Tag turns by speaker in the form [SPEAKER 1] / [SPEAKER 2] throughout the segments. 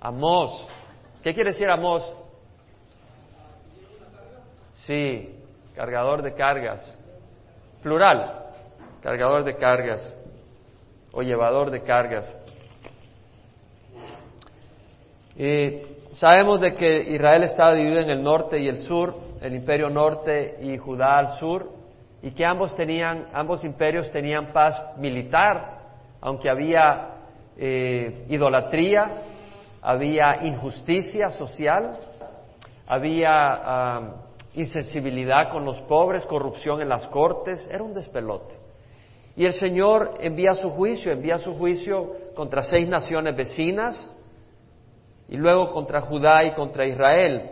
[SPEAKER 1] Amós. ¿Qué quiere decir Amós? Sí, cargador de cargas. Plural, cargador de cargas o llevador de cargas. Y sabemos de que Israel estaba dividido en el norte y el sur, el imperio norte y Judá al sur, y que ambos tenían, ambos imperios tenían paz militar, aunque había eh, idolatría, había injusticia social, había ah, insensibilidad con los pobres, corrupción en las cortes, era un despelote. Y el Señor envía su juicio, envía su juicio contra seis naciones vecinas y luego contra Judá y contra Israel.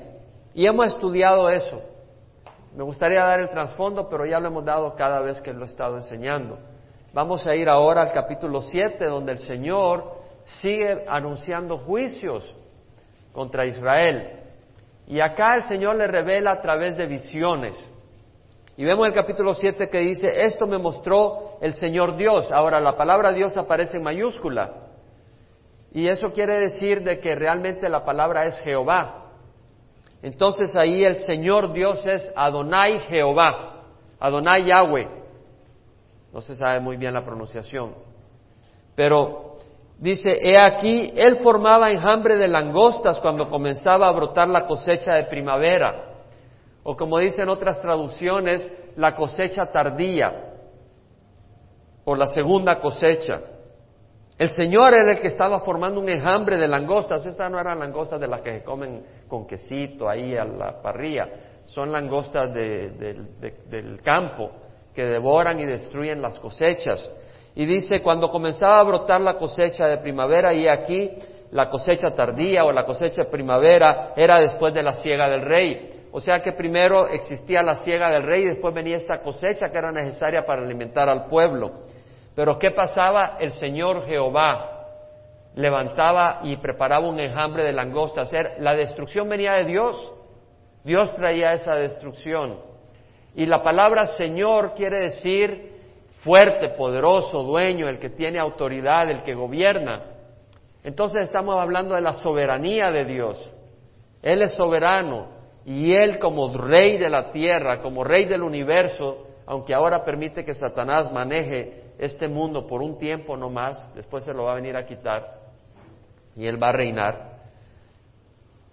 [SPEAKER 1] Y hemos estudiado eso. Me gustaría dar el trasfondo, pero ya lo hemos dado cada vez que lo he estado enseñando. Vamos a ir ahora al capítulo 7, donde el Señor sigue anunciando juicios contra Israel. Y acá el Señor le revela a través de visiones. Y vemos el capítulo 7 que dice, esto me mostró el Señor Dios. Ahora la palabra Dios aparece en mayúscula. Y eso quiere decir de que realmente la palabra es Jehová. Entonces ahí el Señor Dios es Adonai Jehová, Adonai Yahweh. No se sabe muy bien la pronunciación. Pero Dice, he aquí, él formaba enjambre de langostas cuando comenzaba a brotar la cosecha de primavera. O como dicen otras traducciones, la cosecha tardía, o la segunda cosecha. El Señor era el que estaba formando un enjambre de langostas. Estas no eran langostas de las que se comen con quesito ahí a la parrilla. Son langostas del campo que devoran y destruyen las cosechas. Y dice, cuando comenzaba a brotar la cosecha de primavera, y aquí la cosecha tardía o la cosecha de primavera era después de la siega del rey. O sea que primero existía la siega del rey y después venía esta cosecha que era necesaria para alimentar al pueblo. Pero ¿qué pasaba? El Señor Jehová levantaba y preparaba un enjambre de langostas. La destrucción venía de Dios. Dios traía esa destrucción. Y la palabra Señor quiere decir fuerte, poderoso, dueño, el que tiene autoridad, el que gobierna. Entonces estamos hablando de la soberanía de Dios. Él es soberano y Él como rey de la tierra, como rey del universo, aunque ahora permite que Satanás maneje este mundo por un tiempo no más, después se lo va a venir a quitar y Él va a reinar.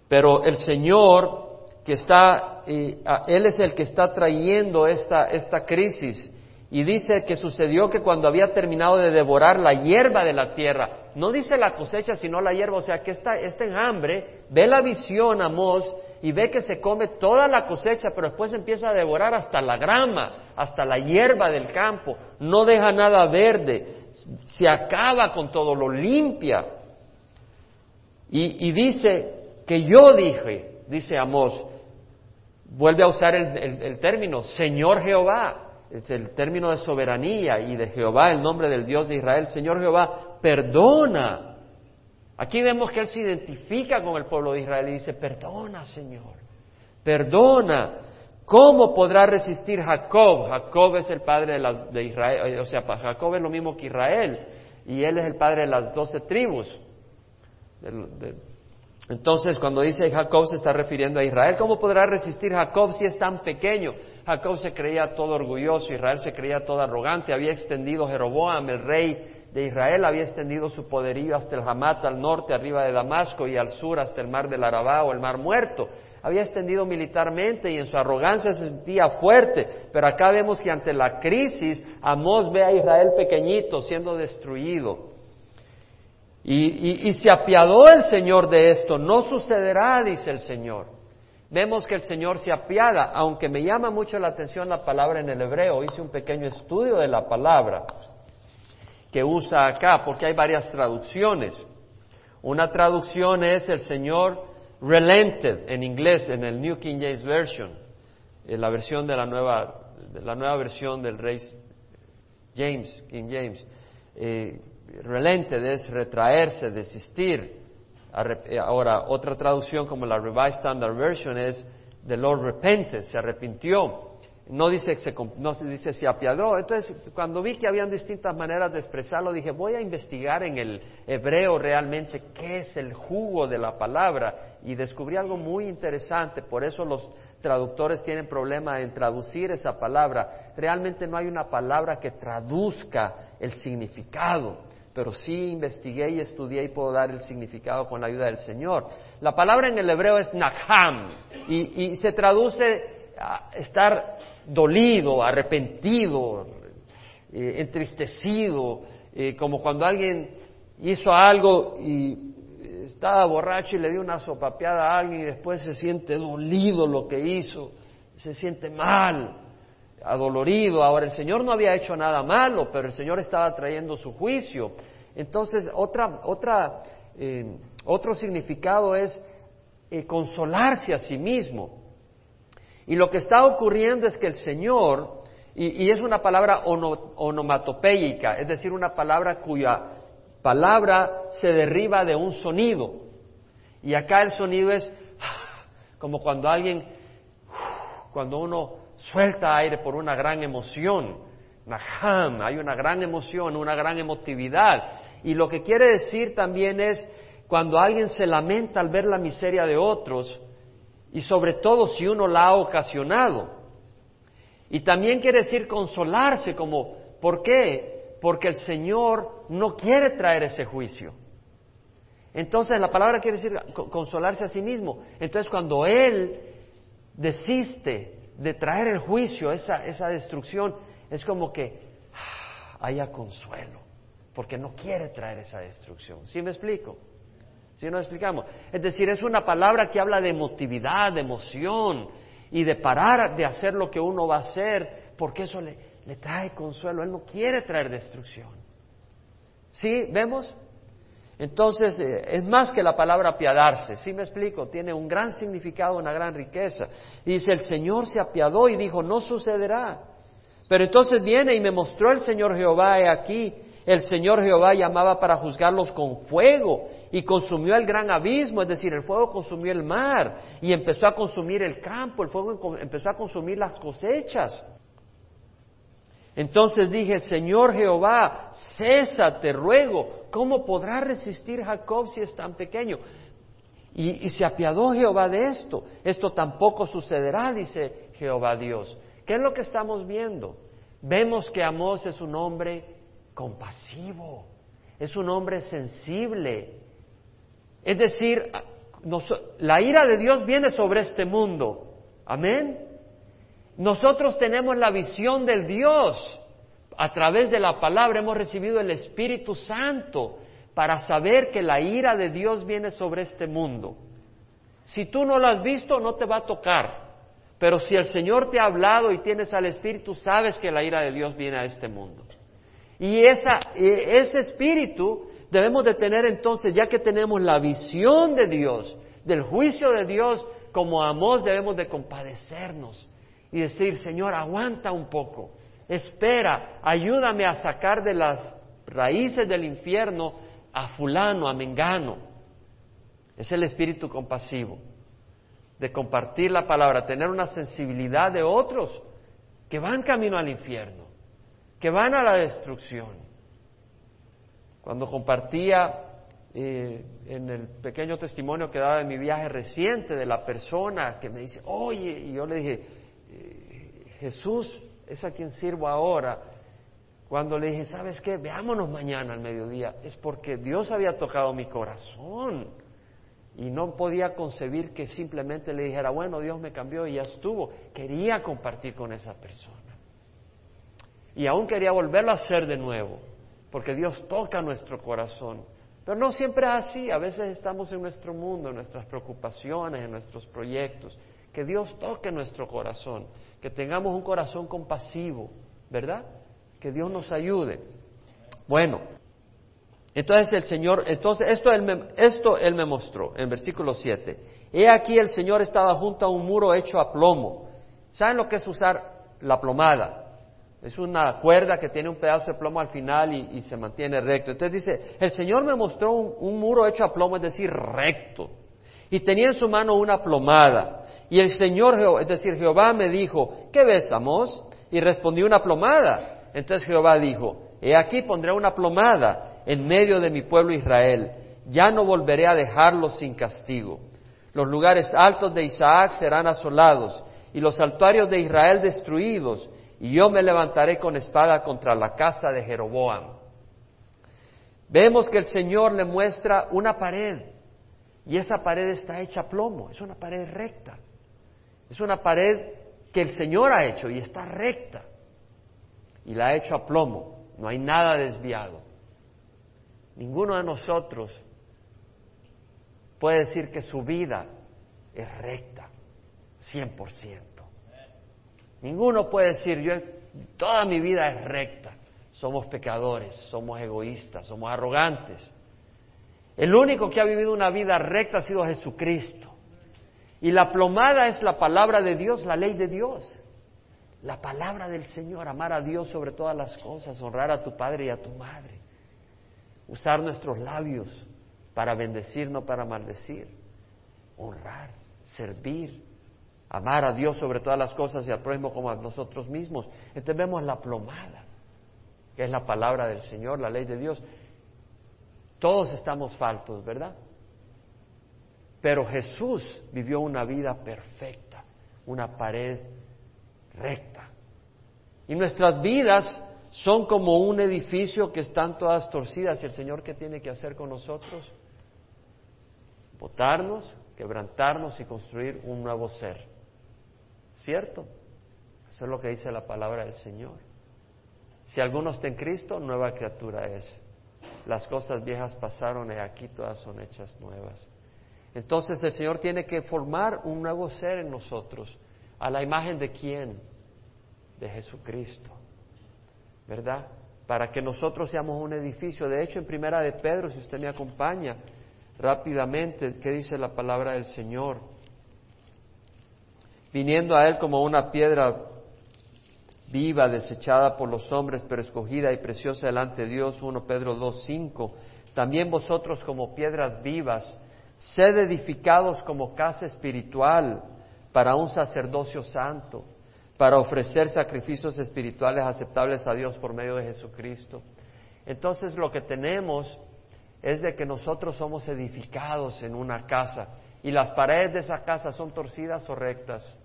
[SPEAKER 1] Pero el Señor que está, Él es el que está trayendo esta, esta crisis y dice que sucedió que cuando había terminado de devorar la hierba de la tierra, no dice la cosecha, sino la hierba, o sea que está, está en hambre, ve la visión Amós y ve que se come toda la cosecha, pero después empieza a devorar hasta la grama, hasta la hierba del campo, no deja nada verde, se acaba con todo, lo limpia. Y, dice que yo dije, dice Amós, vuelve a usar el término, Señor Jehová, es el término de soberanía y de Jehová, el nombre del Dios de Israel, Señor Jehová, perdona. Aquí vemos que Él se identifica con el pueblo de Israel y dice, perdona, Señor, perdona. ¿Cómo podrá resistir Jacob? Jacob es el padre de, las, de Israel, eh, o sea, Jacob es lo mismo que Israel, y él es el padre de las doce tribus. entonces, cuando dice Jacob se está refiriendo a Israel. ¿Cómo podrá resistir Jacob si es tan pequeño? Jacob se creía todo orgulloso, Israel se creía todo arrogante, había extendido Jeroboam, el rey de Israel, había extendido su poderío hasta el Hamat al norte, arriba de Damasco, y al sur hasta el mar del Arabá o el mar muerto. Había extendido militarmente y en su arrogancia se sentía fuerte, pero acá vemos que ante la crisis Amós ve a Israel pequeñito siendo destruido. y se apiadó el Señor de esto, no sucederá, dice el Señor vemos que el Señor se apiada, aunque me llama mucho la atención la palabra en el hebreo, hice un pequeño estudio de la palabra que usa acá, porque hay varias traducciones. Una traducción es el Señor relented en inglés, en el New King James Version, en la versión de la nueva, la nueva versión del Rey James, King James. Eh, relented es retraerse, desistir. Eh, ahora, otra traducción como la Revised Standard Version es The Lord repented, se arrepintió. no dice, se, no dice se apiadó. Entonces, cuando vi que habían distintas maneras de expresarlo, dije, voy a investigar en el hebreo realmente qué es el jugo de la palabra. Y descubrí algo muy interesante, por eso los traductores tienen problema en traducir esa palabra. Realmente no hay una palabra que traduzca el significado, pero sí investigué y estudié y puedo dar el significado con la ayuda del Señor. La palabra en el hebreo es naham y, se traduce a estar dolido, arrepentido, eh, entristecido, eh, como cuando alguien hizo algo y estaba borracho y le dio una sopapeada a alguien y después se siente dolido lo que hizo, se siente mal, adolorido. Ahora el Señor no había hecho nada malo, pero el Señor estaba trayendo su juicio. Entonces, otra, otra, eh, otro significado es consolarse a sí mismo. Y lo que está ocurriendo es que el Señor, y, es una palabra onomatopéica, es decir, una palabra cuya palabra se derriba de un sonido. Y acá el sonido es como cuando alguien, cuando uno suelta aire por una gran emoción, hay una gran emoción, una gran emotividad. Y lo que quiere decir también es cuando alguien se lamenta al ver la miseria de otros, y sobre todo si uno la ha ocasionado. Y también quiere decir consolarse como, ¿por qué? Porque el Señor no quiere traer ese juicio. Entonces la palabra quiere decir consolarse a sí mismo. Entonces cuando Él desiste de traer el juicio, esa, esa destrucción, es como que ah, haya consuelo, porque no quiere traer esa destrucción. ¿Sí me explico? ¿Sí nos explicamos? Es decir, es una palabra que habla de emotividad, de emoción y de parar de hacer lo que uno va a hacer, porque eso le, le trae consuelo. Él no quiere traer destrucción. ¿Sí? ¿Vemos? Entonces, eh, es más que la palabra apiadarse, ¿sí me explico? Tiene un gran significado, una gran riqueza. dice, el Señor se apiadó y dijo, no sucederá. Pero entonces viene y me mostró el Señor Jehová, he aquí, el Señor Jehová llamaba para juzgarlos con fuego y consumió el gran abismo, es decir, el fuego consumió el mar y empezó a consumir el campo, el fuego empezó a consumir las cosechas. Entonces dije, Señor Jehová, cesa, te ruego, ¿cómo podrá resistir Jacob si es tan pequeño? Y, se apiadó Jehová de esto. Esto tampoco sucederá, dice Jehová Dios. ¿Qué es lo que estamos viendo? Vemos que Amós es un hombre compasivo, es un hombre sensible, es decir, la ira de Dios viene sobre este mundo. Amén. Nosotros tenemos la visión del Dios. A través de la palabra hemos recibido el Espíritu Santo para saber que la ira de Dios viene sobre este mundo. Si tú no lo has visto, no te va a tocar. Pero si el Señor te ha hablado y tienes al Espíritu, sabes que la ira de Dios viene a este mundo. Y ese Espíritu debemos de tener entonces, ya que tenemos la visión de Dios, del juicio de Dios, como amos debemos de compadecernos y decir, Señor, aguanta un poco, espera, ayúdame a sacar de las raíces del infierno a fulano, a mengano. Es el espíritu compasivo, de compartir la palabra, tener una sensibilidad de otros que van camino al infierno, que van a la destrucción. Cuando compartía eh, en el pequeño testimonio que daba de mi viaje reciente de la persona que me dice, oye, y yo le dije, Jesús es a quien sirvo ahora. Cuando le dije, ¿sabes qué? Veámonos mañana al mediodía. Es porque Dios había tocado mi corazón. Y no podía concebir que simplemente le dijera, bueno, Dios me cambió y ya estuvo. Quería compartir con esa persona. Y aún quería volverlo a hacer de nuevo porque Dios toca nuestro corazón. Pero no siempre es así, a veces estamos en nuestro mundo, en nuestras preocupaciones, en nuestros proyectos. Que Dios toque nuestro corazón, que tengamos un corazón compasivo, ¿verdad? Que Dios nos ayude. Bueno, entonces el Señor, entonces esto él me, esto él me mostró en versículo 7. He aquí el Señor estaba junto a un muro hecho a plomo. ¿Saben lo que es usar la plomada? Es una cuerda que tiene un pedazo de plomo al final y, se mantiene recto. Entonces dice, el Señor me mostró un, muro hecho a plomo, es decir, recto. Y tenía en su mano una plomada. Y el Señor, es decir, Jehová me dijo, ¿qué ves, Amos? Y respondí una plomada. Entonces Jehová dijo, he aquí pondré una plomada en medio de mi pueblo Israel. Ya no volveré a dejarlos sin castigo. Los lugares altos de Isaac serán asolados y los altuarios de Israel destruidos, y yo me levantaré con espada contra la casa de Jeroboam. Vemos que el Señor le muestra una pared, y esa pared está hecha plomo, es una pared recta. Es una pared que el Señor ha hecho y está recta. Y la ha hecho a plomo, no hay nada desviado. Ninguno de nosotros puede decir que su vida es recta, 100%. Ninguno puede decir, yo toda mi vida es recta. Somos pecadores, somos egoístas, somos arrogantes. El único que ha vivido una vida recta ha sido Jesucristo. Y la plomada es la palabra de Dios, la ley de Dios. La palabra del Señor, amar a Dios sobre todas las cosas, honrar a tu padre y a tu madre. Usar nuestros labios para bendecir, no para maldecir. Honrar, servir, amar a Dios sobre todas las cosas y al prójimo como a nosotros mismos. Entonces vemos la plomada, que es la palabra del Señor, la ley de Dios. Todos estamos faltos, ¿verdad? Pero Jesús vivió una vida perfecta, una pared recta. Y nuestras vidas son como un edificio que están todas torcidas. ¿Y el Señor qué tiene que hacer con nosotros? Botarnos, quebrantarnos y construir un nuevo ser. ¿Cierto? Eso es lo que dice la palabra del Señor. Si alguno está en Cristo, nueva criatura es. Las cosas viejas pasaron y aquí todas son hechas nuevas. Entonces el Señor tiene que formar un nuevo ser en nosotros. ¿A la imagen de quién? De Jesucristo. ¿Verdad? Para que nosotros seamos un edificio. De hecho, en Primera de Pedro, si usted me acompaña rápidamente, ¿qué dice la palabra del Señor? Viniendo a Él como una piedra viva, desechada por los hombres, pero escogida y preciosa delante de Dios, 1 Pedro 2.5. También vosotros como piedras vivas, Sed edificados como casa espiritual para un sacerdocio santo, para ofrecer sacrificios espirituales aceptables a Dios por medio de Jesucristo. Entonces lo que tenemos es de que nosotros somos edificados en una casa y las paredes de esa casa son torcidas o rectas.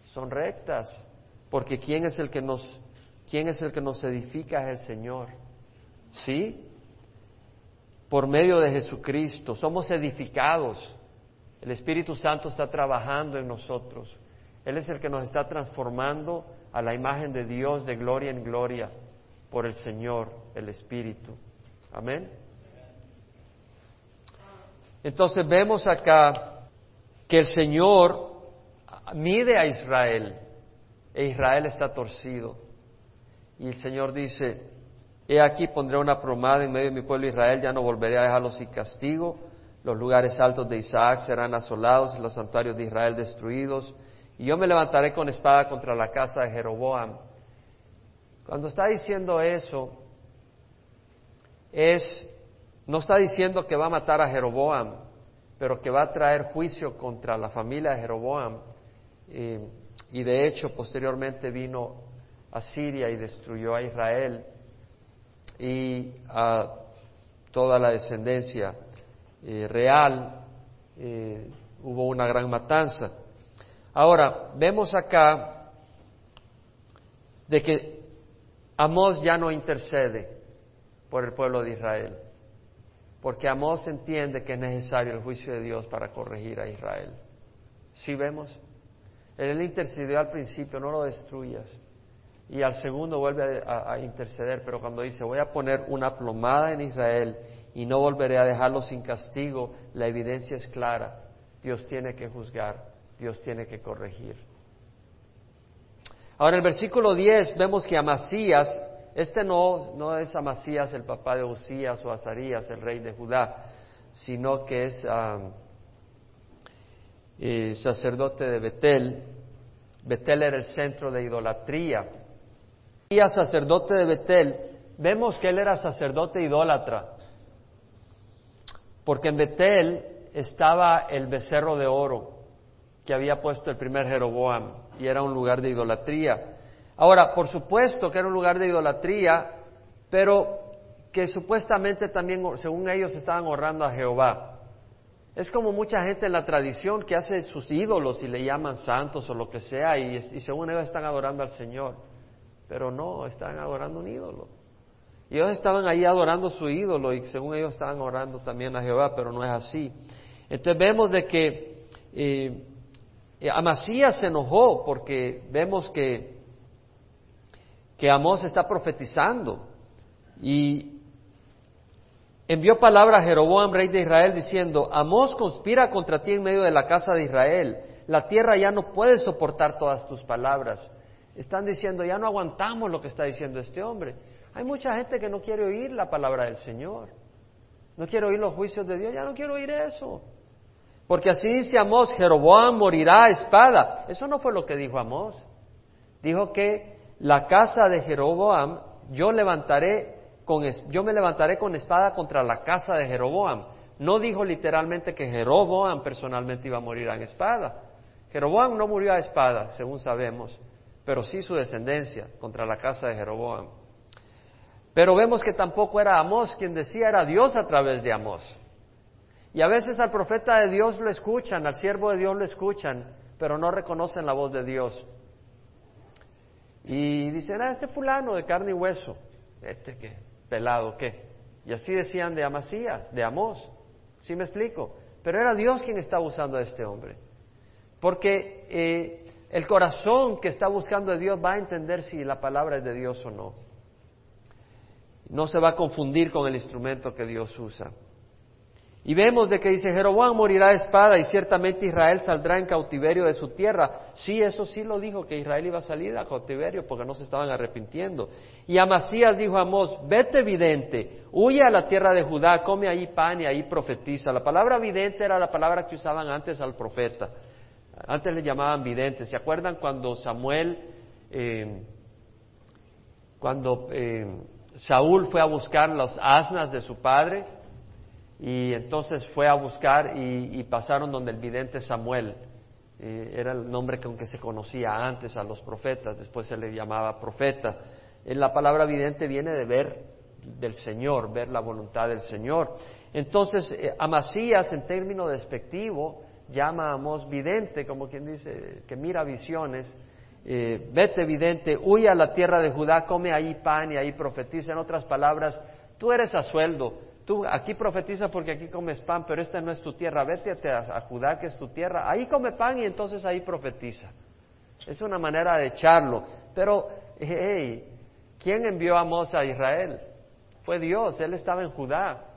[SPEAKER 1] Son rectas, porque quién es el que nos quién es el que nos edifica es el Señor. ¿Sí? Por medio de Jesucristo, somos edificados. El Espíritu Santo está trabajando en nosotros. Él es el que nos está transformando a la imagen de Dios de gloria en gloria por el Señor, el Espíritu. Amén. Entonces vemos acá que el Señor mide a Israel e Israel está torcido. Y el Señor dice, He aquí pondré una promada en medio de mi pueblo Israel, ya no volveré a dejarlos sin castigo. Los lugares altos de Isaac serán asolados los santuarios de Israel destruidos. Y yo me levantaré con espada contra la casa de Jeroboam. Cuando está diciendo eso, es, no está diciendo que va a matar a Jeroboam, pero que va a traer juicio contra la familia de Jeroboam. Y, y de hecho, posteriormente vino a Siria y destruyó a Israel y a toda la descendencia eh, real. Eh, hubo una gran matanza. Ahora, vemos acá de que Amós ya no intercede por el pueblo de Israel, porque Amós entiende que es necesario el juicio de Dios para corregir a Israel. ¿Sí vemos? Él intercedió al principio, no lo destruyas y al segundo vuelve a, interceder, pero cuando dice voy a poner una plomada en Israel y no volveré a dejarlo sin castigo, la evidencia es clara. Dios tiene que juzgar, Dios tiene que corregir. Ahora en el versículo 10 vemos que Amasías, este no, no es Amasías el papá de Usías o Azarías, el rey de Judá, sino que es ah, eh, sacerdote de Betel. Betel era el centro de idolatría sacerdote de Betel, vemos que él era sacerdote idólatra, porque en Betel estaba el becerro de oro que había puesto el primer Jeroboam y era un lugar de idolatría. Ahora, por supuesto que era un lugar de idolatría, pero que supuestamente también, según ellos, estaban honrando a Jehová. Es como mucha gente en la tradición que hace sus ídolos y le llaman santos o lo que sea y, según ellos están adorando al Señor. Pero no, están adorando un ídolo. Y ellos estaban ahí adorando su ídolo y según ellos estaban orando también a Jehová, pero no es así. Entonces vemos de que eh, Amasías se enojó porque vemos que, que Amós está profetizando y envió palabra a Jeroboam, rey de Israel, diciendo, Amós conspira contra ti en medio de la casa de Israel, la tierra ya no puede soportar todas tus palabras. Están diciendo, ya no aguantamos lo que está diciendo este hombre. Hay mucha gente que no quiere oír la palabra del Señor, no quiere oír los juicios de Dios, ya no quiero oír eso. Porque así dice Amós, Jeroboam morirá a espada. Eso no fue lo que dijo Amós. Dijo que la casa de Jeroboam yo levantaré yo me levantaré con espada contra la casa de Jeroboam. No dijo literalmente que Jeroboam personalmente iba a morir a espada. Jeroboam no murió a espada, según sabemos, pero sí su descendencia contra la casa de Jeroboam. Pero vemos que tampoco era Amós quien decía, era Dios a través de Amós. Y a veces al profeta de Dios lo escuchan, al siervo de Dios lo escuchan, pero no reconocen la voz de Dios. Y dicen, ah, este fulano de carne y hueso, este que pelado, ¿qué? Y así decían de Amasías, de Amós. ¿Sí me explico? Pero era Dios quien estaba usando a este hombre. Porque eh, el corazón que está buscando a Dios va a entender si la palabra es de Dios o no. No se va a confundir con el instrumento que Dios usa. Y vemos de que dice, Jeroboam morirá de espada y ciertamente Israel saldrá en cautiverio de su tierra. Sí, eso sí lo dijo, que Israel iba a salir a cautiverio porque no se estaban arrepintiendo. Y Amasías dijo a Amós, vete vidente, huye a la tierra de Judá, come ahí pan y ahí profetiza. La palabra vidente era la palabra que usaban antes al profeta. Antes le llamaban vidente. ¿Se acuerdan cuando Samuel, eh, cuando eh, Saúl fue a buscar las asnas de su padre? Y entonces fue a buscar y, pasaron donde el vidente Samuel, eh, era el nombre con que se conocía antes a los profetas, después se le llamaba profeta. La palabra vidente viene de ver del Señor, ver la voluntad del Señor. Entonces, Amasías, en término despectivo, llama a Amós vidente, como quien dice, que mira visiones. Eh, vete vidente, huye a la tierra de Judá, come ahí pan y ahí profetiza. En otras palabras, tú eres a sueldo, Tú aquí profetiza porque aquí comes pan, pero esta no es tu tierra. Vete a, Judá, que es tu tierra. Ahí come pan y entonces ahí profetiza. Es una manera de echarlo. Pero, hey, ¿quién envió a Moshe a Israel? Fue Dios. Él estaba en Judá,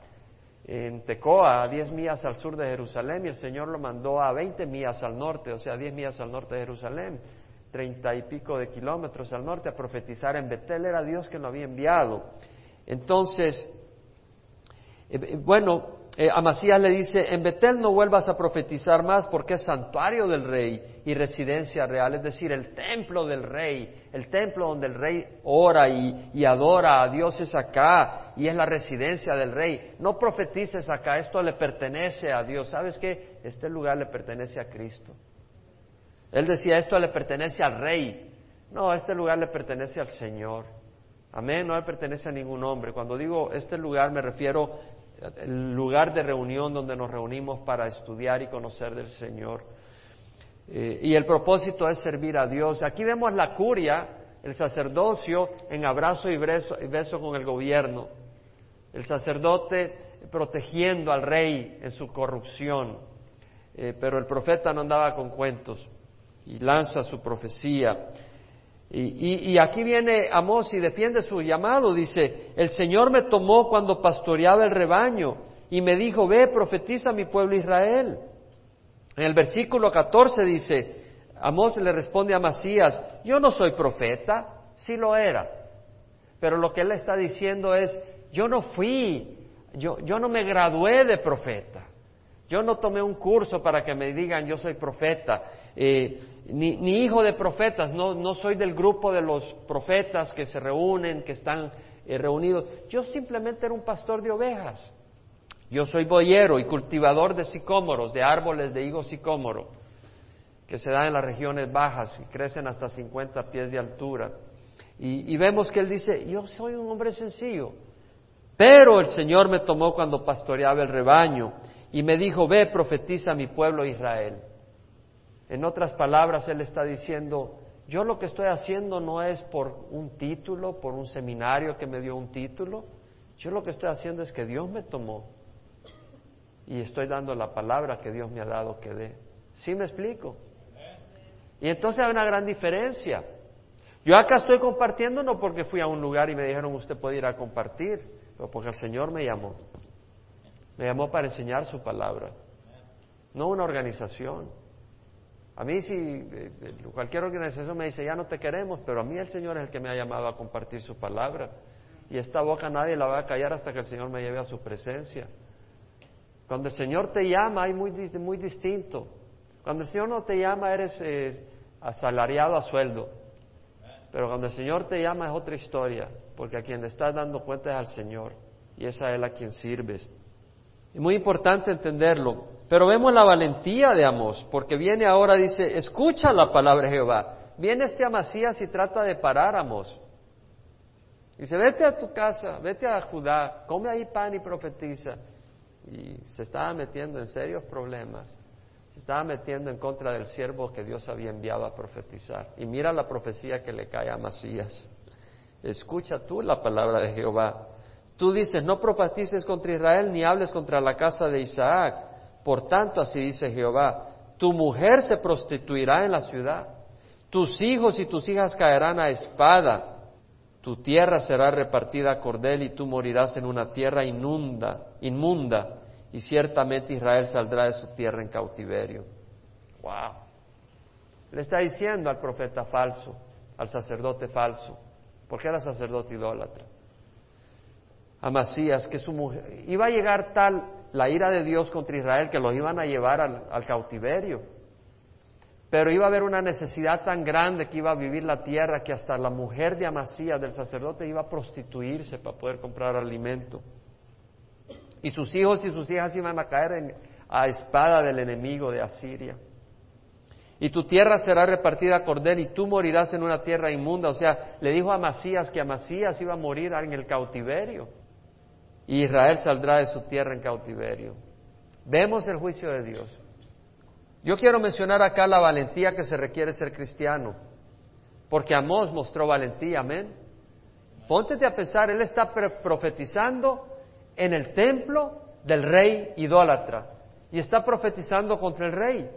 [SPEAKER 1] en Tecoa, a diez millas al sur de Jerusalén, y el Señor lo mandó a veinte millas al norte, o sea, diez millas al norte de Jerusalén, treinta y pico de kilómetros al norte, a profetizar en Betel. Era Dios que lo había enviado. Entonces, eh, eh, bueno, eh, Amasías le dice, en Betel no vuelvas a profetizar más porque es santuario del rey y residencia real, es decir, el templo del rey, el templo donde el rey ora y, y, adora a Dios es acá y es la residencia del rey. No profetices acá, esto le pertenece a Dios. ¿Sabes qué? Este lugar le pertenece a Cristo. Él decía, esto le pertenece al rey. No, este lugar le pertenece al Señor. Amén, no le pertenece a ningún hombre. Cuando digo este lugar me refiero el lugar de reunión donde nos reunimos para estudiar y conocer del Señor. Eh, y el propósito es servir a Dios. Aquí vemos la curia, el sacerdocio en abrazo y beso, con el gobierno. El sacerdote protegiendo al rey en su corrupción. Eh, pero el profeta no andaba con cuentos y lanza su profecía. Y, aquí viene Amós y defiende su llamado. Dice, el Señor me tomó cuando pastoreaba el rebaño y me dijo, ve, profetiza a mi pueblo Israel. En el versículo 14 dice, Amós le responde a Masías, yo no soy profeta, sí lo era. Pero lo que él está diciendo es, yo no fui, yo, yo no me gradué de profeta. Yo no tomé un curso para que me digan yo soy profeta. Eh, ni, hijo de profetas, no, no, soy del grupo de los profetas que se reúnen, que están eh, reunidos. Yo simplemente era un pastor de ovejas. Yo soy boyero y cultivador de sicómoros, de árboles de higo sicómoro, que se dan en las regiones bajas y crecen hasta 50 pies de altura. Y, y vemos que él dice, yo soy un hombre sencillo, pero el Señor me tomó cuando pastoreaba el rebaño y me dijo, ve, profetiza a mi pueblo Israel. En otras palabras, Él está diciendo, yo lo que estoy haciendo no es por un título, por un seminario que me dio un título, yo lo que estoy haciendo es que Dios me tomó y estoy dando la palabra que Dios me ha dado que dé. ¿Sí me explico? Y entonces hay una gran diferencia. Yo acá estoy compartiendo no porque fui a un lugar y me dijeron usted puede ir a compartir, pero porque el Señor me llamó. Me llamó para enseñar su palabra, no una organización. A mí si eh, eh, cualquier organización me dice, ya no te queremos, pero a mí el Señor es el que me ha llamado a compartir su palabra. Y esta boca nadie la va a callar hasta que el Señor me lleve a su presencia. Cuando el Señor te llama, hay muy, muy distinto. Cuando el Señor no te llama, eres eh, asalariado a sueldo. Pero cuando el Señor te llama es otra historia, porque a quien le estás dando cuenta es al Señor, y es a Él a quien sirves. Es muy importante entenderlo. Pero vemos la valentía de Amós, porque viene ahora, dice, escucha la palabra de Jehová. Viene este Amasías y trata de parar a Amós. Dice, vete a tu casa, vete a Judá, come ahí pan y profetiza. Y se estaba metiendo en serios problemas. Se estaba metiendo en contra del siervo que Dios había enviado a profetizar. Y mira la profecía que le cae a Amasías. Escucha tú la palabra de Jehová. Tú dices, no profetices contra Israel ni hables contra la casa de Isaac por tanto, así dice Jehová, tu mujer se prostituirá en la ciudad, tus hijos y tus hijas caerán a espada, tu tierra será repartida a cordel y tú morirás en una tierra inunda, inmunda, y ciertamente Israel saldrá de su tierra en cautiverio. Wow. Le está diciendo al profeta falso, al sacerdote falso, porque era sacerdote idólatra, a Masías, que su mujer iba a llegar tal la ira de Dios contra Israel que los iban a llevar al, cautiverio. Pero iba a haber una necesidad tan grande que iba a vivir la tierra que hasta la mujer de Amasías, del sacerdote, iba a prostituirse para poder comprar alimento. Y sus hijos y sus hijas iban a caer a espada del enemigo de Asiria. Y tu tierra será repartida a cordel y tú morirás en una tierra inmunda. O sea, le dijo a Amasías que Amasías iba a morir en el cautiverio y Israel saldrá de su tierra en cautiverio. Vemos el juicio de Dios. Yo quiero mencionar acá la valentía que se requiere ser cristiano, porque Amós mostró valentía, amén. Póntete a pensar, él está profetizando en el templo del rey idólatra y está profetizando contra el rey.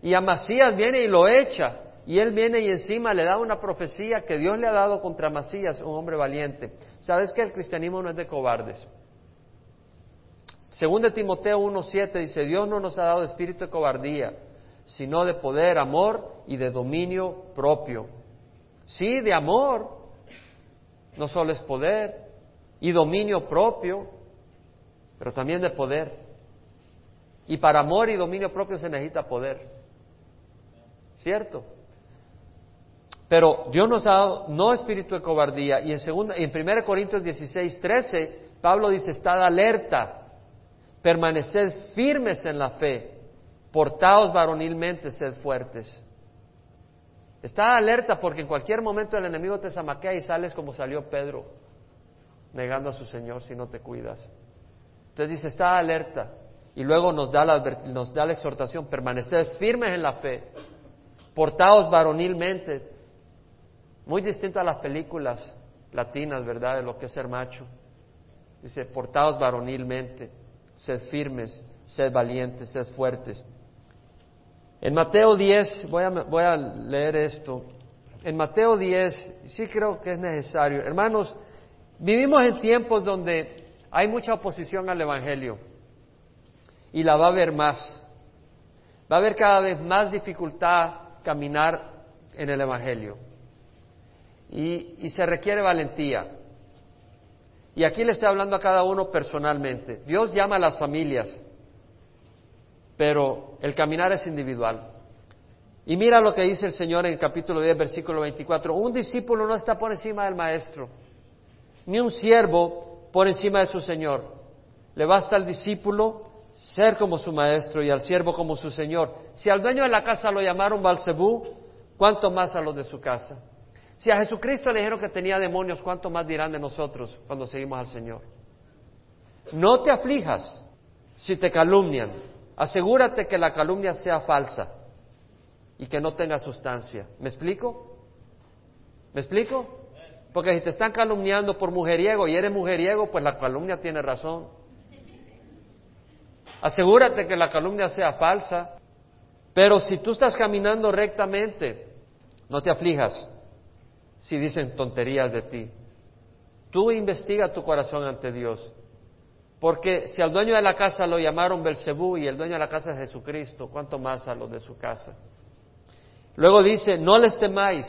[SPEAKER 1] Y Amasías viene y lo echa y él viene y encima le da una profecía que Dios le ha dado contra Masías, un hombre valiente. ¿Sabes que el cristianismo no es de cobardes? Según de Timoteo 1.7 dice, Dios no nos ha dado espíritu de cobardía, sino de poder, amor y de dominio propio. Sí, de amor, no solo es poder y dominio propio, pero también de poder. Y para amor y dominio propio se necesita poder. ¿Cierto? Pero Dios nos ha dado no espíritu de cobardía. Y en, segunda, en 1 Corintios 16, 13, Pablo dice, estad alerta, permaneced firmes en la fe, portaos varonilmente, sed fuertes. Estad alerta porque en cualquier momento el enemigo te zamaquea y sales como salió Pedro, negando a su Señor si no te cuidas. Entonces dice, estad alerta. Y luego nos da la, nos da la exhortación, permaneced firmes en la fe, portaos varonilmente, muy distinto a las películas latinas, ¿verdad? De lo que es ser macho. Dice, portaos varonilmente, sed firmes, sed valientes, sed fuertes. En Mateo 10, voy a, voy a leer esto. En Mateo 10, sí creo que es necesario. Hermanos, vivimos en tiempos donde hay mucha oposición al Evangelio y la va a haber más. Va a haber cada vez más dificultad caminar en el Evangelio y, se requiere valentía. Y aquí le estoy hablando a cada uno personalmente. Dios llama a las familias, pero el caminar es individual. Y mira lo que dice el Señor en el capítulo 10, versículo 24. Un discípulo no está por encima del maestro, ni un siervo por encima de su Señor. le basta al discípulo ser como su maestro y al siervo como su señor. Si al dueño de la casa lo llamaron Balcebú, ¿cuánto más a los de su casa? Si a Jesucristo le dijeron que tenía demonios, ¿cuánto más dirán de nosotros cuando seguimos al Señor? No te aflijas si te calumnian. Asegúrate que la calumnia sea falsa y que no tenga sustancia. ¿Me explico? ¿Me explico? Porque si te están calumniando por mujeriego y eres mujeriego, pues la calumnia tiene razón. Asegúrate que la calumnia sea falsa. Pero si tú estás caminando rectamente, no te aflijas si dicen tonterías de ti. Tú investiga tu corazón ante Dios. Porque si al dueño de la casa lo llamaron Belcebú y el dueño de la casa es Jesucristo, ¿cuánto más a los de su casa? Luego dice, no les temáis,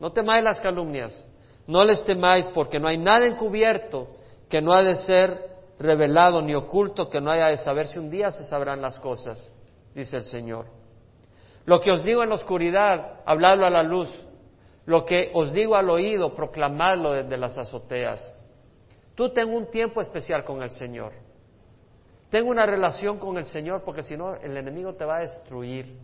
[SPEAKER 1] no temáis las calumnias, no les temáis porque no hay nada encubierto que no ha de ser revelado ni oculto que no haya de saber si un día se sabrán las cosas, dice el Señor. Lo que os digo en la oscuridad, habladlo a la luz. Lo que os digo al oído, proclamadlo desde las azoteas. Tú tengo un tiempo especial con el Señor. Tengo una relación con el Señor porque si no el enemigo te va a destruir.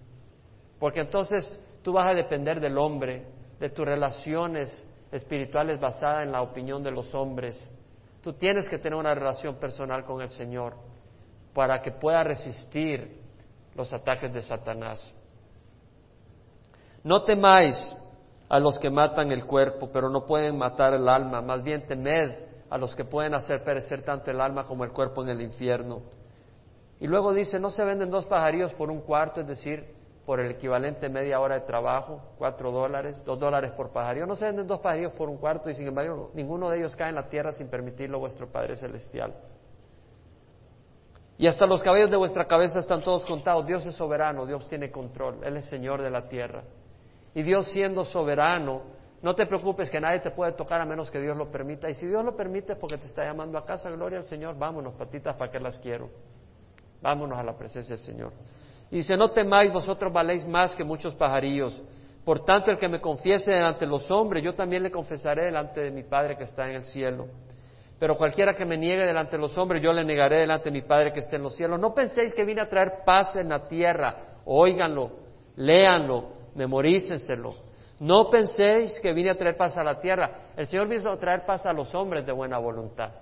[SPEAKER 1] Porque entonces tú vas a depender del hombre, de tus relaciones espirituales basadas en la opinión de los hombres. Tú tienes que tener una relación personal con el Señor para que pueda resistir los ataques de Satanás. No temáis a los que matan el cuerpo, pero no pueden matar el alma, más bien temed a los que pueden hacer perecer tanto el alma como el cuerpo en el infierno. Y luego dice, no se venden dos pajarillos por un cuarto, es decir, por el equivalente media hora de trabajo, cuatro dólares, dos dólares por pajarillo. No se venden dos pajarillos por un cuarto y sin embargo ninguno de ellos cae en la tierra sin permitirlo vuestro Padre Celestial. Y hasta los cabellos de vuestra cabeza están todos contados. Dios es soberano, Dios tiene control, Él es Señor de la tierra. Y Dios siendo soberano, no te preocupes que nadie te puede tocar a menos que Dios lo permita. Y si Dios lo permite porque te está llamando a casa, gloria al Señor, vámonos, patitas, para que las quiero. Vámonos a la presencia del Señor. Y dice, no temáis, vosotros valéis más que muchos pajarillos. Por tanto, el que me confiese delante de los hombres, yo también le confesaré delante de mi Padre que está en el cielo. Pero cualquiera que me niegue delante de los hombres, yo le negaré delante de mi Padre que está en los cielos. No penséis que vine a traer paz en la tierra. Óiganlo, léanlo, memorícenselo. No penséis que vine a traer paz a la tierra. El Señor vino a traer paz a los hombres de buena voluntad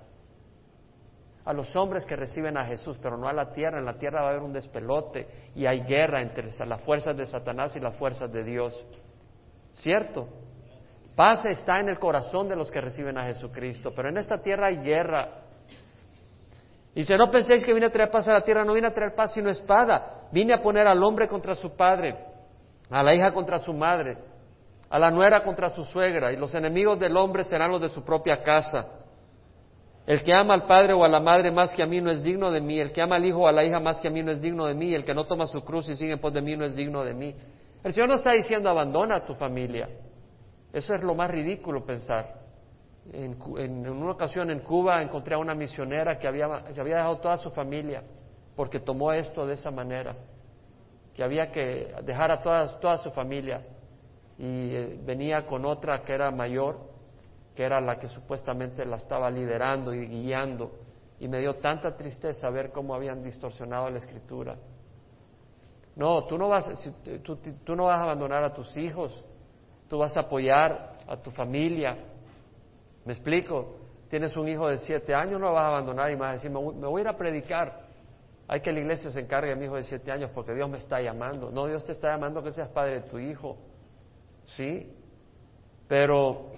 [SPEAKER 1] a los hombres que reciben a Jesús, pero no a la tierra. En la tierra va a haber un despelote y hay guerra entre las fuerzas de Satanás y las fuerzas de Dios. ¿Cierto? Paz está en el corazón de los que reciben a Jesucristo, pero en esta tierra hay guerra. Y si no penséis que vine a traer paz a la tierra, no vine a traer paz sino espada. Vine a poner al hombre contra su padre, a la hija contra su madre, a la nuera contra su suegra, y los enemigos del hombre serán los de su propia casa. El que ama al padre o a la madre más que a mí no es digno de mí. El que ama al hijo o a la hija más que a mí no es digno de mí. El que no toma su cruz y sigue en pos de mí no es digno de mí. El Señor no está diciendo abandona a tu familia. Eso es lo más ridículo pensar. En, una ocasión en Cuba encontré a una misionera que había, que había dejado toda su familia porque tomó esto de esa manera, que había que dejar a toda, toda su familia y eh, venía con otra que era mayor que era la que supuestamente la estaba liderando y guiando, y me dio tanta tristeza ver cómo habían distorsionado la escritura. No, tú no vas, tú, no vas a abandonar a tus hijos, tú vas a apoyar a tu familia. ¿Me explico? Tienes un hijo de siete años, no vas a abandonar y a decir, me voy a ir a predicar. Hay que la iglesia se encargue de mi hijo de siete años porque Dios me está llamando. No, Dios te está llamando que seas padre de tu hijo. ¿Sí? Pero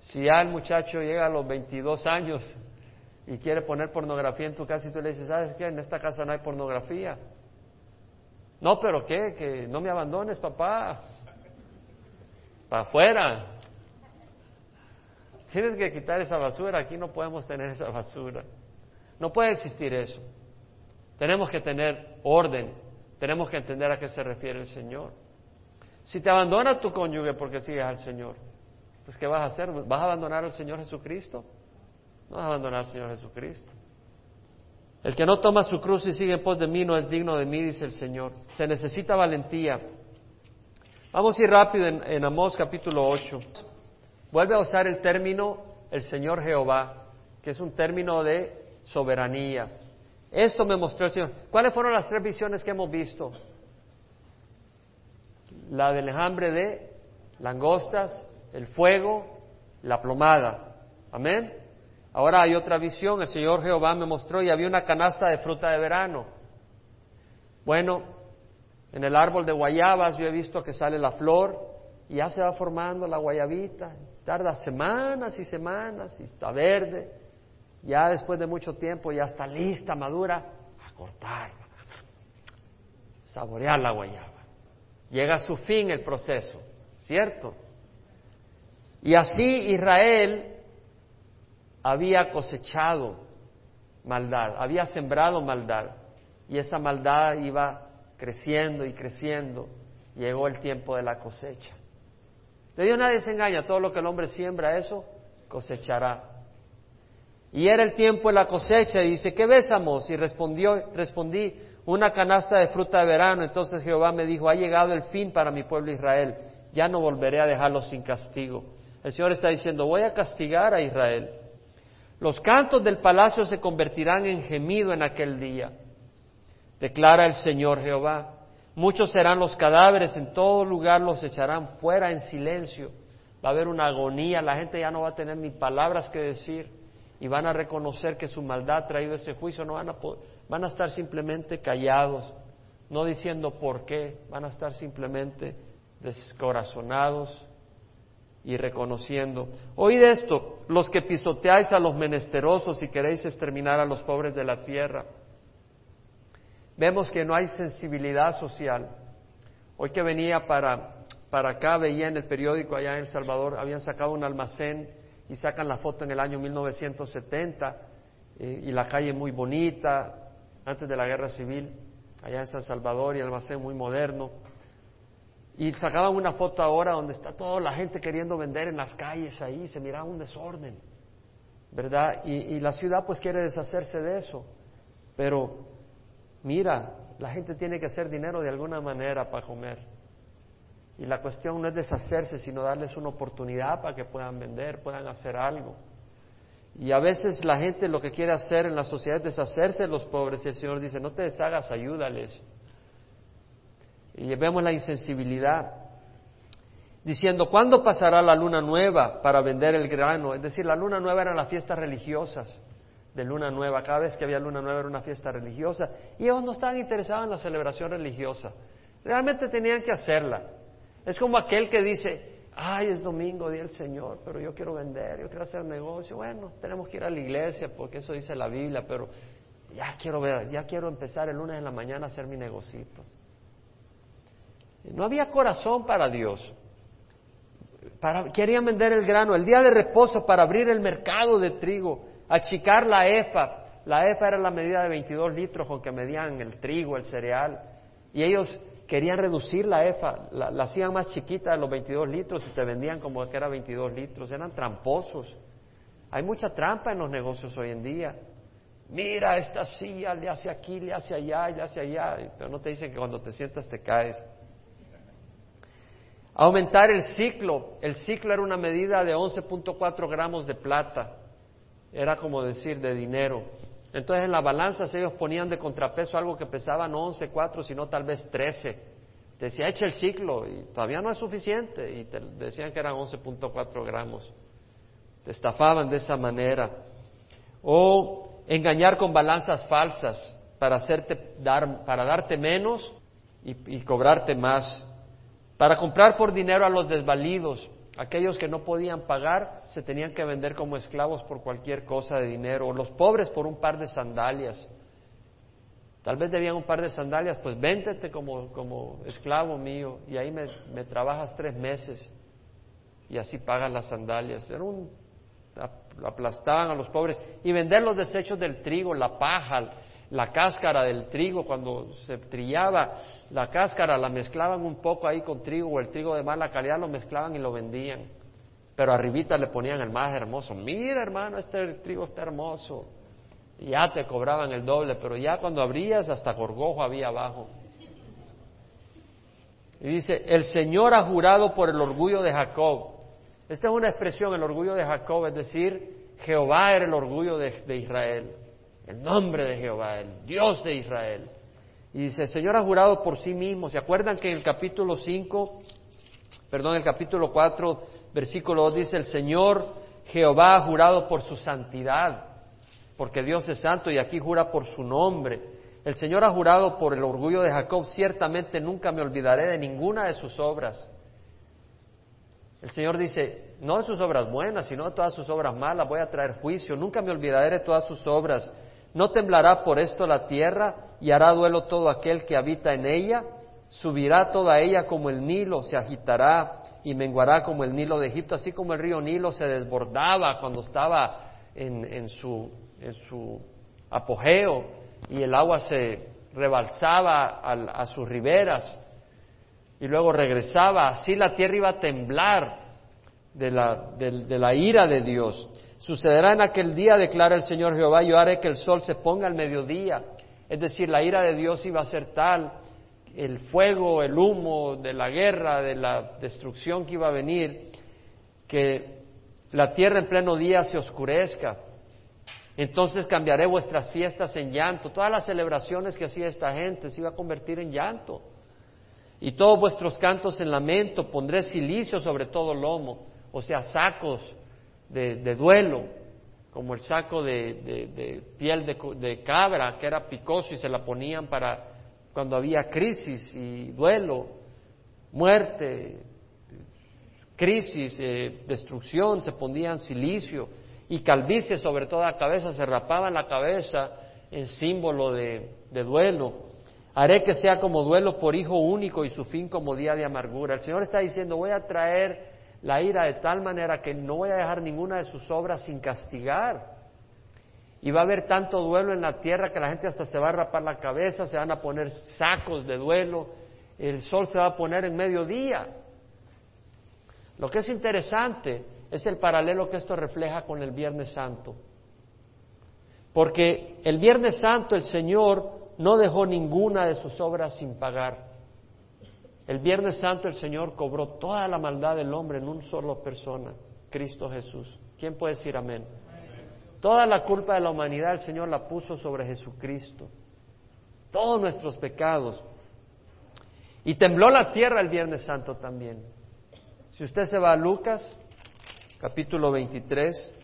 [SPEAKER 1] si ya el muchacho llega a los 22 años y quiere poner pornografía en tu casa y tú le dices, ¿sabes qué? En esta casa no hay pornografía. No, pero ¿qué? Que no me abandones, papá. Para afuera. Tienes que quitar esa basura. Aquí no podemos tener esa basura. No puede existir eso. Tenemos que tener orden. Tenemos que entender a qué se refiere el Señor. Si te abandona tu cónyuge porque sigues al Señor, pues ¿qué vas a hacer? ¿Vas a abandonar al Señor Jesucristo? No vas a abandonar al Señor Jesucristo. El que no toma su cruz y sigue en pos de mí no es digno de mí, dice el Señor. Se necesita valentía. Vamos a ir rápido en, en Amós capítulo 8. Vuelve a usar el término el Señor Jehová, que es un término de soberanía. Esto me mostró el Señor. ¿Cuáles fueron las tres visiones que hemos visto? La del enjambre de langostas, el fuego, la plomada. Amén. Ahora hay otra visión. El Señor Jehová me mostró y había una canasta de fruta de verano. Bueno, en el árbol de guayabas yo he visto que sale la flor y ya se va formando la guayabita. Tarda semanas y semanas y está verde. Ya después de mucho tiempo ya está lista, madura, a cortarla, saborear la guayaba. Llega a su fin el proceso, ¿cierto? Y así Israel había cosechado maldad, había sembrado maldad, y esa maldad iba creciendo y creciendo. Llegó el tiempo de la cosecha. De Dios nadie se engaña, todo lo que el hombre siembra, eso cosechará. Y era el tiempo de la cosecha, y dice, ¿qué besamos? Y respondió, respondí, una canasta de fruta de verano. Entonces Jehová me dijo, ha llegado el fin para mi pueblo Israel, ya no volveré a dejarlo sin castigo. El Señor está diciendo, voy a castigar a Israel. Los cantos del palacio se convertirán en gemido en aquel día, declara el Señor Jehová. Muchos serán los cadáveres, en todo lugar los echarán fuera en silencio. Va a haber una agonía, la gente ya no va a tener ni palabras que decir y van a reconocer que su maldad ha traído ese juicio, no van a, van a estar simplemente callados, no diciendo por qué, van a estar simplemente descorazonados, y reconociendo. Oíd esto, los que pisoteáis a los menesterosos y queréis exterminar a los pobres de la tierra. Vemos que no hay sensibilidad social. Hoy que venía para, para acá, veía en el periódico allá en El Salvador, habían sacado un almacén y sacan la foto en el año 1970 eh, y la calle muy bonita, antes de la guerra civil, allá en San Salvador y el almacén muy moderno. Y sacaban una foto ahora donde está toda la gente queriendo vender en las calles ahí, se miraba un desorden, ¿verdad? Y, la ciudad pues quiere deshacerse de eso, pero mira, la gente tiene que hacer dinero de alguna manera para comer. Y la cuestión no es deshacerse, sino darles una oportunidad para que puedan vender, puedan hacer algo. Y a veces la gente lo que quiere hacer en la sociedad es deshacerse de los pobres y el Señor dice, no te deshagas, ayúdales. Y vemos la insensibilidad. Diciendo, ¿cuándo pasará la luna nueva para vender el grano? Es decir, la luna nueva eran las fiestas religiosas de luna nueva. Cada vez que había luna nueva era una fiesta religiosa. Y ellos no estaban interesados en la celebración religiosa. Realmente tenían que hacerla. Es como aquel que dice, ay, es domingo, día del Señor, pero yo quiero vender, yo quiero hacer negocio. Bueno, tenemos que ir a la iglesia porque eso dice la Biblia, pero ya quiero ver, ya quiero empezar el lunes en la mañana a hacer mi negocito. No había corazón para Dios. querían vender el grano, el día de reposo para abrir el mercado de trigo, achicar la EFA. La EFA era la medida de 22 litros con que medían el trigo, el cereal. Y ellos querían reducir la EFA, la, hacían más chiquita de los 22 litros y te vendían como que era 22 litros. Eran tramposos. Hay mucha trampa en los negocios hoy en día. Mira, esta silla le hace aquí, le hace allá, le hace allá. Pero no te dicen que cuando te sientas te caes. Aumentar el ciclo. El ciclo era una medida de 11.4 gramos de plata. Era como decir de dinero. Entonces en las balanzas ellos ponían de contrapeso algo que pesaba no 11.4, sino tal vez 13. Decía, echa el ciclo y todavía no es suficiente. Y decían que eran 11.4 gramos. Te estafaban de esa manera. O engañar con balanzas falsas para, hacerte dar, para darte menos y cobrarte más. Para comprar por dinero a los desvalidos, aquellos que no podían pagar, se tenían que vender como esclavos por cualquier cosa de dinero, o los pobres por un par de sandalias. Tal vez debían un par de sandalias, pues véntete como, como esclavo mío y ahí me, me, trabajas tres meses y así pagas las sandalias. Era un, aplastaban a los pobres y vender los desechos del trigo, la paja, la cáscara del trigo, cuando se trillaba la cáscara, la mezclaban un poco ahí con trigo o el trigo de mala calidad, lo mezclaban y lo vendían. Pero arribita le ponían el más hermoso. Mira, hermano, este trigo está hermoso. Ya te cobraban el doble, pero ya cuando abrías hasta gorgojo había abajo. Y dice, el Señor ha jurado por el orgullo de Jacob. Esta es una expresión, el orgullo de Jacob, es decir, Jehová era el orgullo de Israel. El nombre de Jehová, el Dios de Israel. Y dice, el Señor ha jurado por sí mismo. ¿Se acuerdan que en el capítulo 5, perdón, el capítulo 4, versículo 2 dice, el Señor Jehová ha jurado por su santidad, porque Dios es santo y aquí jura por su nombre. El Señor ha jurado por el orgullo de Jacob, ciertamente nunca me olvidaré de ninguna de sus obras. El Señor dice, no de sus obras buenas, sino de todas sus obras malas, voy a traer juicio, nunca me olvidaré de todas sus obras. No temblará por esto la tierra y hará duelo todo aquel que habita en ella. Subirá toda ella como el Nilo, se agitará y menguará como el Nilo de Egipto, así como el río Nilo se desbordaba cuando estaba en, su, en su apogeo y el agua se rebalsaba a sus riberas y luego regresaba, así la tierra iba a temblar de la, de la ira de Dios. Sucederá en aquel día, declara el Señor Jehová, yo haré que el sol se ponga al mediodía. Es decir, la ira de Dios iba a ser tal, el fuego, el humo de la guerra, de la destrucción que iba a venir, que la tierra en pleno día se oscurezca. Entonces cambiaré vuestras fiestas en llanto. Todas las celebraciones que hacía esta gente se iba a convertir en llanto. Y todos vuestros cantos en lamento, pondré silicio sobre todo lomo, o sea, sacos de, duelo, como el saco de, piel de, cabra que era picoso y se la ponían para cuando había crisis y duelo, muerte, crisis, eh, destrucción, se ponían silicio y calvicie sobre toda la cabeza, se rapaban la cabeza en símbolo de duelo. Haré que sea como duelo por hijo único y su fin como día de amargura. El Señor está diciendo, voy a traer la ira de tal manera que no voy a dejar ninguna de sus obras sin castigar. Y va a haber tanto duelo en la tierra que la gente hasta se va a rapar la cabeza, se van a poner sacos de duelo, el sol se va a poner en mediodía. Lo que es interesante es el paralelo que esto refleja con el Viernes Santo. Porque el Viernes Santo el Señor no dejó ninguna de sus obras sin pagar. El Viernes Santo el Señor cobró toda la maldad del hombre en una sola persona, Cristo Jesús. ¿Quién puede decir amén? Toda la culpa de la humanidad el Señor la puso sobre Jesucristo. Todos nuestros pecados. Y tembló la tierra el Viernes Santo también. Si usted se va a Lucas, capítulo 23,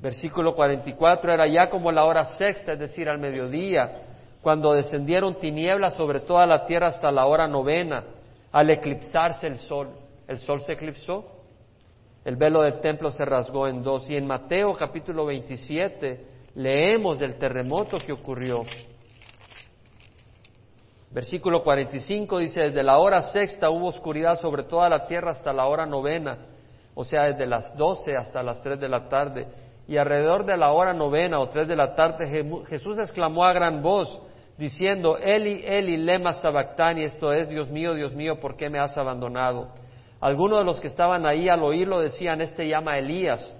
[SPEAKER 1] versículo 44, era ya como la hora sexta, es decir, al mediodía cuando descendieron tinieblas sobre toda la tierra hasta la hora novena, al eclipsarse el sol. El sol se eclipsó, el velo del templo se rasgó en dos. Y en Mateo capítulo 27 leemos del terremoto que ocurrió. Versículo 45 dice, desde la hora sexta hubo oscuridad sobre toda la tierra hasta la hora novena, o sea, desde las doce hasta las tres de la tarde. Y alrededor de la hora novena o tres de la tarde Jesús exclamó a gran voz, diciendo, Eli, Eli, lema sabactani, esto es, Dios mío, Dios mío, ¿por qué me has abandonado? Algunos de los que estaban ahí al oírlo decían, este llama Elías.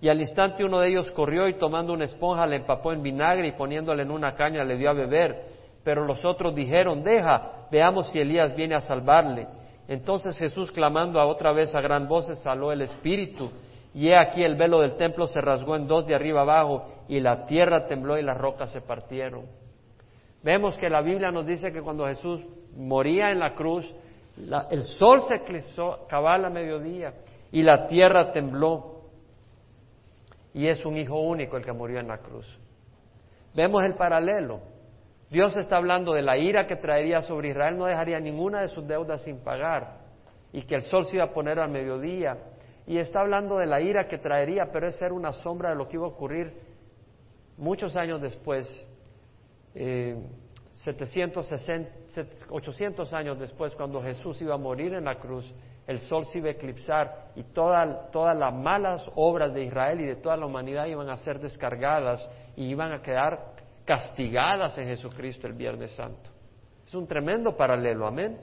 [SPEAKER 1] Y al instante uno de ellos corrió y tomando una esponja le empapó en vinagre y poniéndole en una caña le dio a beber. Pero los otros dijeron, deja, veamos si Elías viene a salvarle. Entonces Jesús, clamando a otra vez a gran voz, saló el espíritu. Y he aquí el velo del templo se rasgó en dos de arriba abajo, y la tierra tembló y las rocas se partieron. Vemos que la Biblia nos dice que cuando Jesús moría en la cruz, el sol se eclipsó cabal a mediodía y la tierra tembló. Y es un hijo único el que murió en la cruz. Vemos el paralelo. Dios está hablando de la ira que traería sobre Israel, no dejaría ninguna de sus deudas sin pagar y que el sol se iba a poner al mediodía. Y está hablando de la ira que traería, pero es ser una sombra de lo que iba a ocurrir muchos años después eh, 760, 800 años después, cuando Jesús iba a morir en la cruz, el sol se iba a eclipsar y todas las malas obras de Israel y de toda la humanidad iban a ser descargadas y iban a quedar castigadas en Jesucristo el Viernes Santo. Es un tremendo paralelo, amén.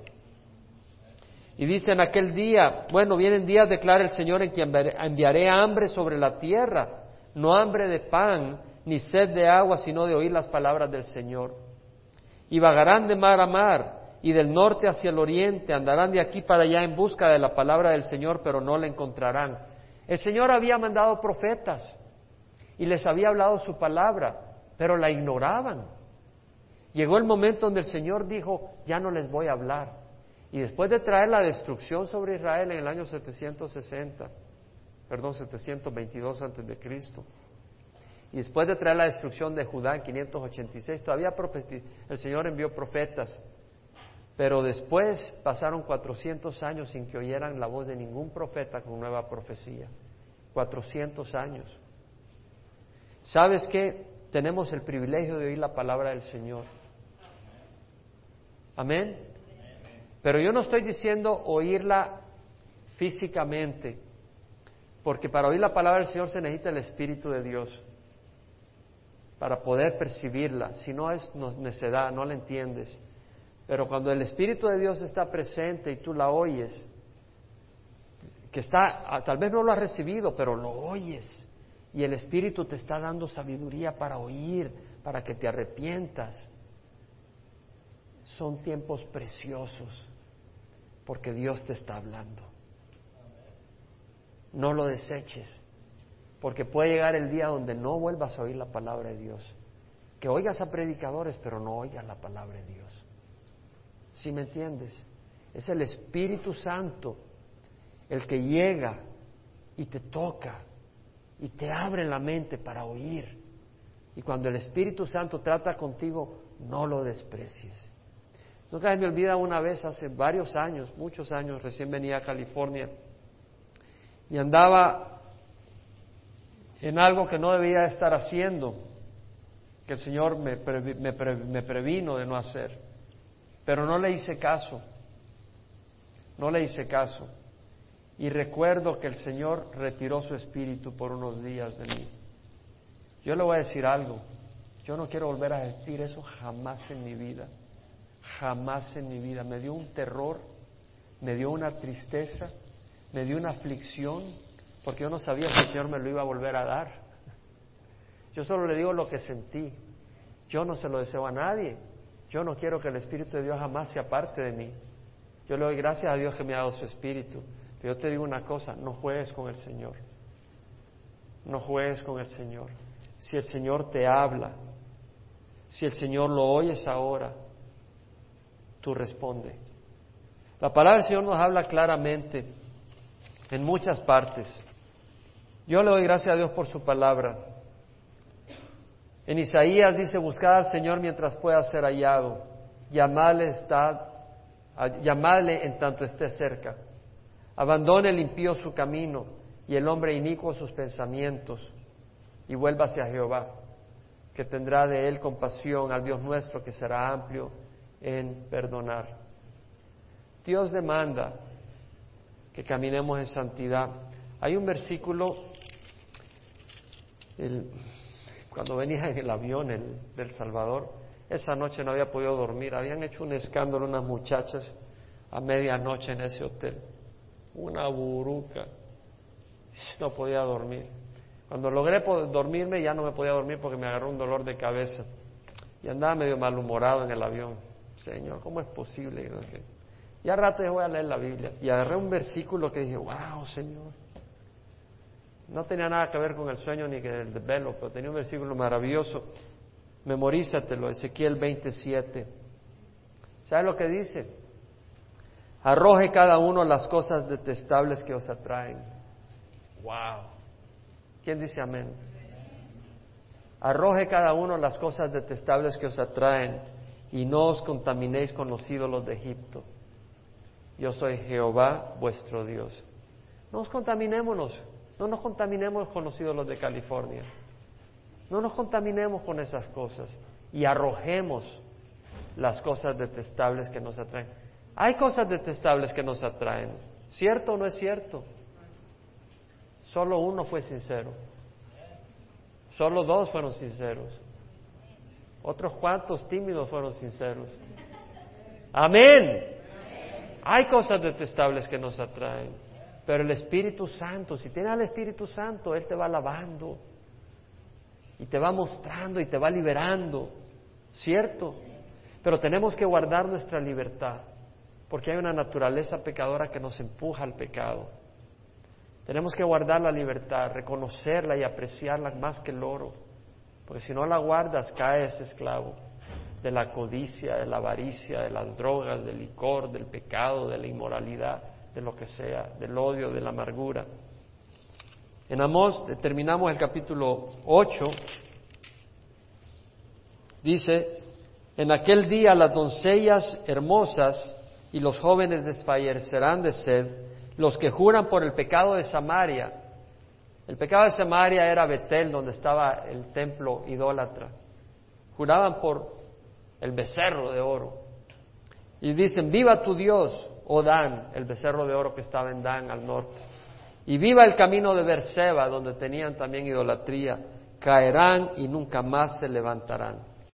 [SPEAKER 1] Y dice en aquel día, bueno, vienen días, declara el Señor, en que enviaré hambre sobre la tierra, no hambre de pan, ni sed de agua, sino de oír las palabras del Señor. Y vagarán de mar a mar y del norte hacia el oriente, andarán de aquí para allá en busca de la palabra del Señor, pero no la encontrarán. El Señor había mandado profetas y les había hablado su palabra, pero la ignoraban. Llegó el momento donde el Señor dijo, ya no les voy a hablar. Y después de traer la destrucción sobre Israel en el año 760, perdón, 722 antes de Cristo, y después de traer la destrucción de Judá en 586, todavía el Señor envió profetas, pero después pasaron 400 años sin que oyeran la voz de ningún profeta con nueva profecía. 400 años. ¿Sabes qué? Tenemos el privilegio de oír la palabra del Señor. Amén. Pero yo no estoy diciendo oírla físicamente, porque para oír la palabra del Señor se necesita el Espíritu de Dios para poder percibirla. Si no es necedad, no la entiendes. Pero cuando el Espíritu de Dios está presente y tú la oyes, que está, ah, tal vez no lo has recibido, pero lo oyes. Y el Espíritu te está dando sabiduría para oír, para que te arrepientas. Son tiempos preciosos, porque Dios te está hablando. No lo deseches porque puede llegar el día donde no vuelvas a oír la palabra de Dios. Que oigas a predicadores, pero no oigas la palabra de Dios. ¿Sí me entiendes? Es el Espíritu Santo el que llega y te toca y te abre la mente para oír. Y cuando el Espíritu Santo trata contigo, no lo desprecies. Nunca me olvida una vez, hace varios años, muchos años, recién venía a California y andaba en algo que no debía estar haciendo, que el Señor me, previno de no hacer. Pero no le hice caso, no le hice caso. Y recuerdo que el Señor retiró su espíritu por unos días de mí. Yo le voy a decir algo, yo no quiero volver a decir eso jamás en mi vida, jamás en mi vida. Me dio un terror, me dio una tristeza, me dio una aflicción porque yo no sabía si el Señor me lo iba a volver a dar. Yo solo le digo lo que sentí. Yo no se lo deseo a nadie. Yo no quiero que el Espíritu de Dios jamás sea parte de mí. Yo le doy gracias a Dios que me ha dado su Espíritu. Pero yo te digo una cosa, no juegues con el Señor. No juegues con el Señor. Si el Señor te habla, si el Señor lo oyes ahora, tú responde. La palabra del Señor nos habla claramente en muchas partes. Yo le doy gracias a Dios por su palabra. En Isaías dice, buscad al Señor mientras pueda ser hallado, llamadle, está, llamadle en tanto esté cerca. Abandone el impío su camino y el hombre inicuo sus pensamientos y vuelva hacia Jehová, que tendrá de él compasión al Dios nuestro que será amplio en perdonar. Dios demanda que caminemos en santidad. Hay un versículo cuando venía en el avión el, del Salvador, esa noche no había podido dormir. Habían hecho un escándalo unas muchachas a medianoche en ese hotel. Una buruca. No podía dormir. Cuando logré dormirme ya no me podía dormir porque me agarró un dolor de cabeza. Y andaba medio malhumorado en el avión. Señor, ¿cómo es posible? Y al rato yo voy a leer la Biblia. Y agarré un versículo que dije, wow, Señor. No tenía nada que ver con el sueño ni con el velo, pero tenía un versículo maravilloso. Memorízatelo, Ezequiel 27. ¿Sabe lo que dice? Arroje cada uno las cosas detestables que os atraen. Wow. ¿Quién dice amén? Arroje cada uno las cosas detestables que os atraen y no os contaminéis con los ídolos de Egipto. Yo soy Jehová vuestro Dios. No os contaminémonos no nos contaminemos con los ídolos de California. No nos contaminemos con esas cosas y arrojemos las cosas detestables que nos atraen. Hay cosas detestables que nos atraen. ¿Cierto o no es cierto? Solo uno fue sincero. Solo dos fueron sinceros. Otros cuantos tímidos fueron sinceros. Amén. Hay cosas detestables que nos atraen. Pero el Espíritu Santo, si tienes al Espíritu Santo, Él te va lavando y te va mostrando y te va liberando, ¿cierto? Pero tenemos que guardar nuestra libertad, porque hay una naturaleza pecadora que nos empuja al pecado. Tenemos que guardar la libertad, reconocerla y apreciarla más que el oro, porque si no la guardas caes esclavo de la codicia, de la avaricia, de las drogas, del licor, del pecado, de la inmoralidad, de lo que sea, del odio, de la amargura. En Amós terminamos el capítulo 8, dice, en aquel día las doncellas hermosas y los jóvenes desfallecerán de sed, los que juran por el pecado de Samaria. El pecado de Samaria era Betel, donde estaba el templo idólatra. Juraban por el becerro de oro. Y dicen, viva tu Dios, oh Dan, el becerro de oro que estaba en Dan al norte. Y viva el camino de Berseba, donde tenían también idolatría. Caerán y nunca más se levantarán.